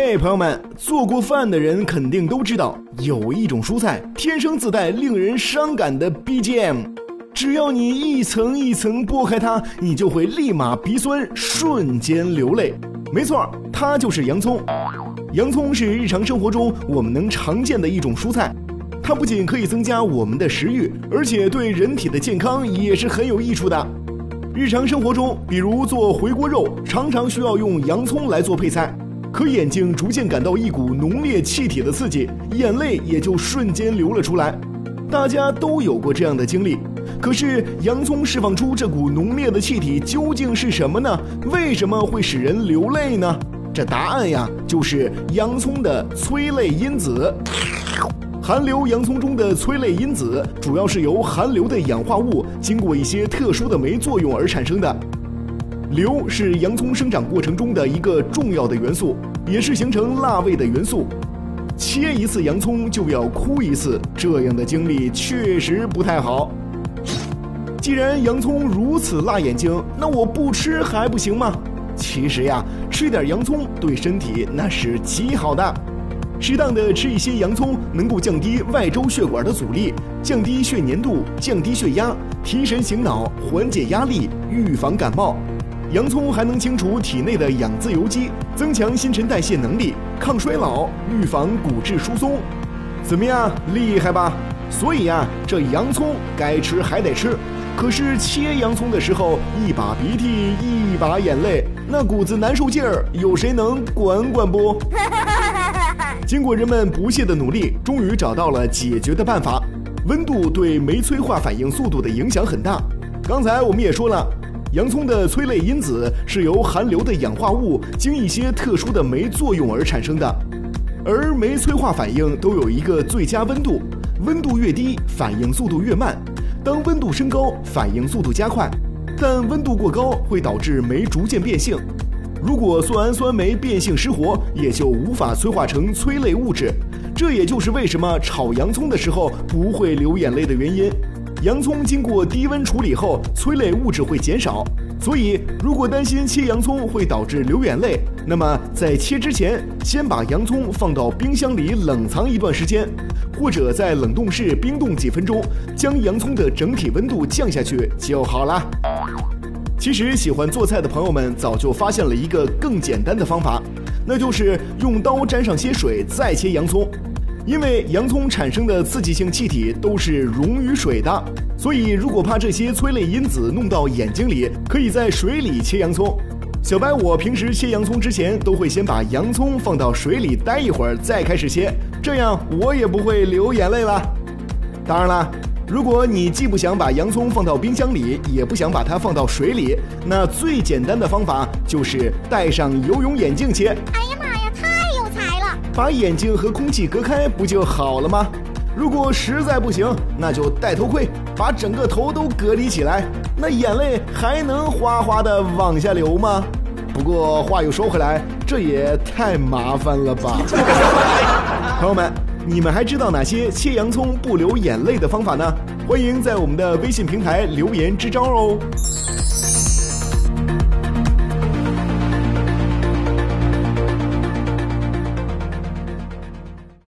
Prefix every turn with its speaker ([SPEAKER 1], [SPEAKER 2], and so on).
[SPEAKER 1] 嘿，朋友们，做过饭的人肯定都知道，有一种蔬菜天生自带令人伤感的 BGM，只要你一层一层剥开它，你就会立马鼻酸，瞬间流泪。没错，它就是洋葱。洋葱是日常生活中我们能常见的一种蔬菜，它不仅可以增加我们的食欲，而且对人体的健康也是很有益处的。日常生活中，比如做回锅肉，常常需要用洋葱来做配菜。可眼睛逐渐感到一股浓烈气体的刺激，眼泪也就瞬间流了出来。大家都有过这样的经历。可是洋葱释放出这股浓烈的气体究竟是什么呢？为什么会使人流泪呢？这答案呀，就是洋葱的催泪因子。含硫洋葱中的催泪因子，主要是由含硫的氧化物经过一些特殊的酶作用而产生的。硫是洋葱生长过程中的一个重要的元素，也是形成辣味的元素。切一次洋葱就要哭一次，这样的经历确实不太好。既然洋葱如此辣眼睛，那我不吃还不行吗？其实呀，吃点洋葱对身体那是极好的。适当的吃一些洋葱，能够降低外周血管的阻力，降低血粘度，降低血压，提神醒脑，缓解压力，预防感冒。洋葱还能清除体内的氧自由基，增强新陈代谢能力，抗衰老，预防骨质疏松。怎么样，厉害吧？所以呀，这洋葱该吃还得吃。可是切洋葱的时候，一把鼻涕一把眼泪，那股子难受劲儿，有谁能管管不？经过人们不懈的努力，终于找到了解决的办法。温度对酶催化反应速度的影响很大。刚才我们也说了。洋葱的催泪因子是由含硫的氧化物经一些特殊的酶作用而产生的，而酶催化反应都有一个最佳温度，温度越低，反应速度越慢。当温度升高，反应速度加快，但温度过高会导致酶逐渐变性。如果酪氨酸酶变性失活，也就无法催化成催泪物质。这也就是为什么炒洋葱的时候不会流眼泪的原因。洋葱经过低温处理后，催泪物质会减少，所以如果担心切洋葱会导致流眼泪，那么在切之前，先把洋葱放到冰箱里冷藏一段时间，或者在冷冻室冰冻几分钟，将洋葱的整体温度降下去就好了。其实，喜欢做菜的朋友们早就发现了一个更简单的方法，那就是用刀沾上些水再切洋葱。因为洋葱产生的刺激性气体都是溶于水的，所以如果怕这些催泪因子弄到眼睛里，可以在水里切洋葱。小白，我平时切洋葱之前都会先把洋葱放到水里待一会儿，再开始切，这样我也不会流眼泪了。当然了，如果你既不想把洋葱放到冰箱里，也不想把它放到水里，那最简单的方法就是戴上游泳眼镜切。把眼睛和空气隔开不就好了吗？如果实在不行，那就戴头盔，把整个头都隔离起来，那眼泪还能哗哗的往下流吗？不过话又说回来，这也太麻烦了吧！朋友们，你们还知道哪些切洋葱不流眼泪的方法呢？欢迎在我们的微信平台留言支招哦。